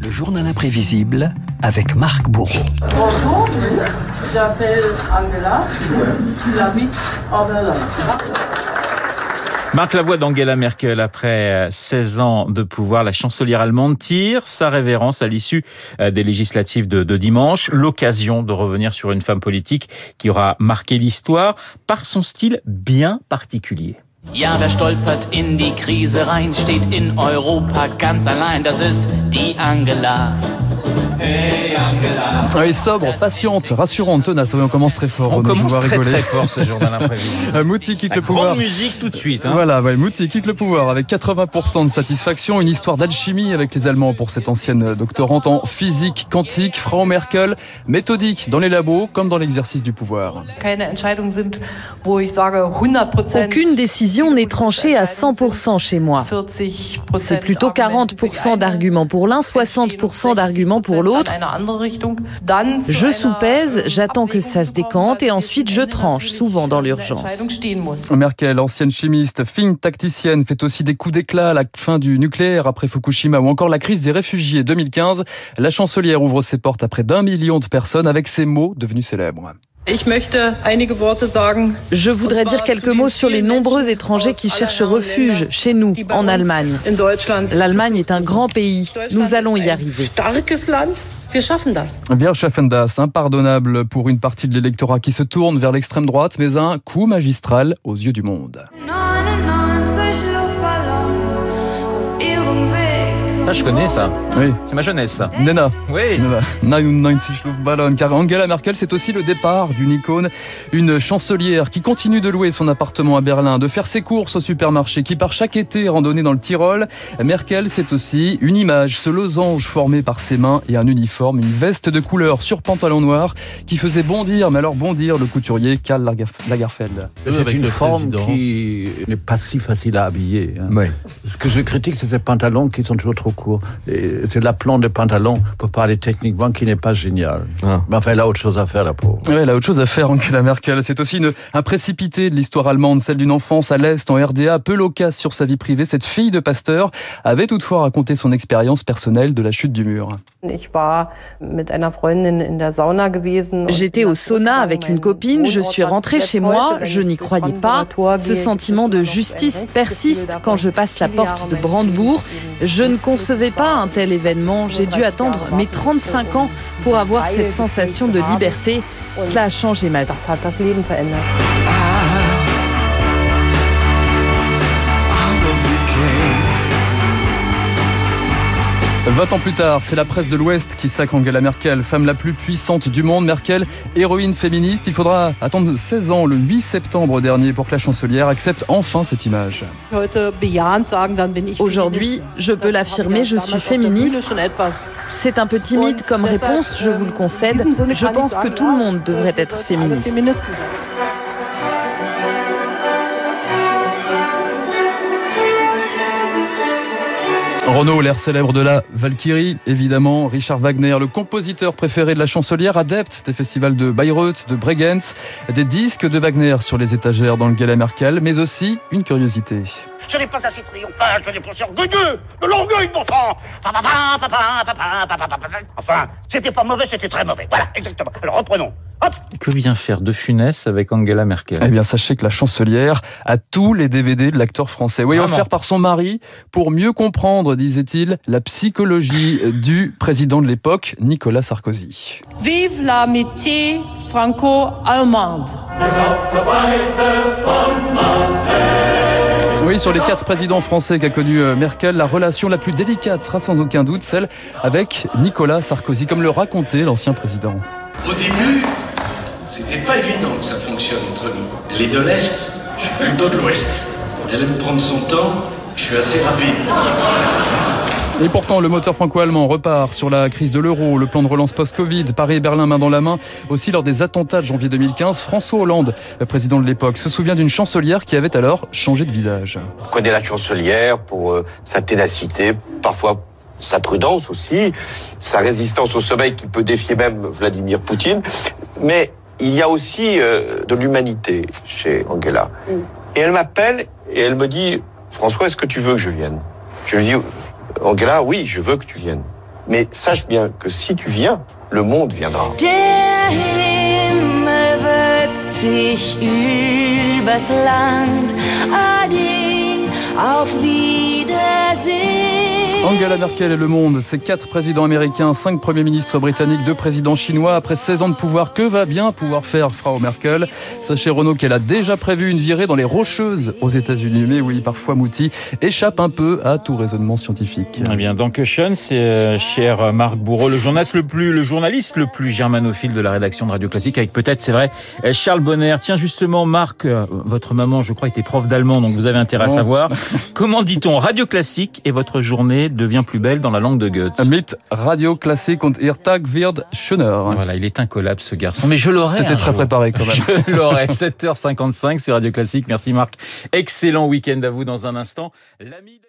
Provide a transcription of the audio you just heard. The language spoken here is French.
Le journal imprévisible avec Marc Bourreau. Bonjour, j'appelle Angela, j'habite Berlin. Marc la voix d'Angela Merkel après 16 ans de pouvoir. La chancelière allemande tire sa révérence à l'issue des législatives de, de dimanche. L'occasion de revenir sur une femme politique qui aura marqué l'histoire par son style bien particulier. Ja, wer stolpert in die Krise rein, steht in Europa ganz allein. Das ist die Angela. Hey Angela. Oui, sobre, patiente, rassurante, tenace. on commence très fort. On, commence très très fort ce journal imprévisible. Mouti quitte La le pouvoir. grande musique tout de suite. Hein. Voilà, ouais, Mouti quitte le pouvoir avec 80% de satisfaction. Une histoire d'alchimie avec les Allemands pour cette ancienne doctorante en physique quantique. Frau Merkel, méthodique dans les labos comme dans l'exercice du pouvoir. Aucune décision n'est tranchée à 100% chez moi. C'est plutôt 40% d'arguments pour l'un, 60% d'arguments pour l'autre. Je soupèse, j'attends que ça se décante et ensuite je tranche, souvent dans l'urgence. Merkel, ancienne chimiste, fine tacticienne, fait aussi des coups d'éclat à la fin du nucléaire après Fukushima ou encore la crise des réfugiés 2015. La chancelière ouvre ses portes à près d'un million de personnes avec ces mots devenus célèbres. Je voudrais dire quelques mots sur les nombreux étrangers qui cherchent refuge chez nous, en Allemagne. L'Allemagne est un grand pays. Nous allons y arriver. Wir schaffen das, impardonnable pour une partie de l'électorat qui se tourne vers l'extrême droite, mais un coup magistral aux yeux du monde. Ça, je connais ça. Oui. C'est ma jeunesse, ça. Nena. Oui. Nena. 99 Luftballon. Car Angela Merkel, c'est aussi le départ d'une icône, une chancelière qui continue de louer son appartement à Berlin, de faire ses courses au supermarché, qui part chaque été randonner dans le Tyrol. Merkel, c'est aussi une image, ce losange formé par ses mains et un uniforme, une veste de couleur sur pantalon noir qui faisait bondir, mais alors bondir le couturier Karl Lagerfeld. C'est une forme qui n'est pas si facile à habiller. Hein. Oui. Ce que je critique, c'est ces pantalons qui sont toujours trop C'est l'aplomb des pantalons, pour parler techniquement, qui n'est pas génial. Ah. Mais enfin, elle a autre chose à faire, la pauvre. Ouais, elle a autre chose à faire, Angela Merkel. C'est aussi une, un précipité de l'histoire allemande, celle d'une enfance à l'Est, en RDA, peu loquace sur sa vie privée. Cette fille de pasteur avait toutefois raconté son expérience personnelle de la chute du mur. J'étais au sauna avec une copine, je suis rentrée chez moi, je n'y croyais pas. Ce sentiment de justice persiste quand je passe la porte de Brandebourg. Je ne concevais pas un tel événement, j'ai dû attendre mes 35 ans pour avoir cette sensation de liberté. Cela a changé ma vie. 20 ans plus tard, c'est la presse de l'Ouest qui sacre Angela Merkel, femme la plus puissante du monde. Merkel, héroïne féministe. Il faudra attendre 16 ans, le 8 septembre dernier, pour que la chancelière accepte enfin cette image. Aujourd'hui, je peux l'affirmer, je suis féministe. C'est un peu timide comme réponse, je vous le concède. Je pense que tout le monde devrait être féministe. Renaud, l'air célèbre de la Valkyrie, évidemment. Richard Wagner, le compositeur préféré de la chancelière, adepte des festivals de Bayreuth, de Bregenz, des disques de Wagner sur les étagères dans le Gala Merkel, mais aussi une curiosité. Je n'ai pas assez triomphal, je n'ai pas assez orgueilleux, de l'orgueil, mon enfant. Enfin, c'était pas mauvais, c'était très mauvais. Voilà, exactement. Alors reprenons. Hop. Que vient faire De Funès avec Angela Merkel? Eh bien, sachez que la chancelière a tous les DVD de l'acteur français. Oui, offert par son mari pour mieux comprendre, disait-il, la psychologie du président de l'époque, Nicolas Sarkozy. Vive l'amitié franco-allemande. Oui, sur les quatre présidents français qu'a connu euh, Merkel, la relation la plus délicate sera sans aucun doute celle avec Nicolas Sarkozy, comme le racontait l'ancien président. Au début, c'était pas évident que ça fonctionne entre nous. Elle est de l'Est, je suis plutôt de l'Ouest. Elle aime prendre son temps, je suis assez rapide. Et pourtant, le moteur franco-allemand repart sur la crise de l'euro, le plan de relance post-Covid, Paris et Berlin main dans la main. Aussi, lors des attentats de janvier 2015, François Hollande, le président de l'époque, se souvient d'une chancelière qui avait alors changé de visage. On connaît la chancelière pour euh, sa ténacité, parfois sa prudence aussi, sa résistance au sommeil qui peut défier même Vladimir Poutine. Mais il y a aussi euh, de l'humanité chez Angela. Et elle m'appelle et elle me dit, François, est-ce que tu veux que je vienne? Je lui dis, Angela, oui, je veux que tu viennes. Mais sache bien que si tu viens, le monde viendra. Der Himmel wölbt sich übers Land. Ade, auf Wiedersehen. Angela Merkel et le monde, c'est quatre présidents américains, cinq premiers ministres britanniques, deux présidents chinois. Après 16 ans de pouvoir, que va bien pouvoir faire Frau Merkel? Sachez Renaud qu'elle a déjà prévu une virée dans les Rocheuses aux États-Unis. Mais oui, parfois Mouti échappe un peu à tout raisonnement scientifique. Eh bien, donc Sean, c'est euh, cher Marc Bourreau, le journaliste le plus, le journaliste le plus germanophile de la rédaction de Radio Classique, avec peut-être, c'est vrai, Charles Bonner. Tiens, justement, Marc, euh, votre maman, je crois, était prof d'allemand, donc vous avez intérêt à savoir. Comment dit-on Radio Classique et votre journée devient plus belle dans la langue de Goethe. Mit Radio Classique und ihr Tag wird schöner. Voilà, il est incollable ce garçon. Mais je l'aurais. C'était très préparé quand même. Je l'aurais. 7h55 sur Radio Classique. Merci Marc. Excellent week-end à vous dans un instant. L'ami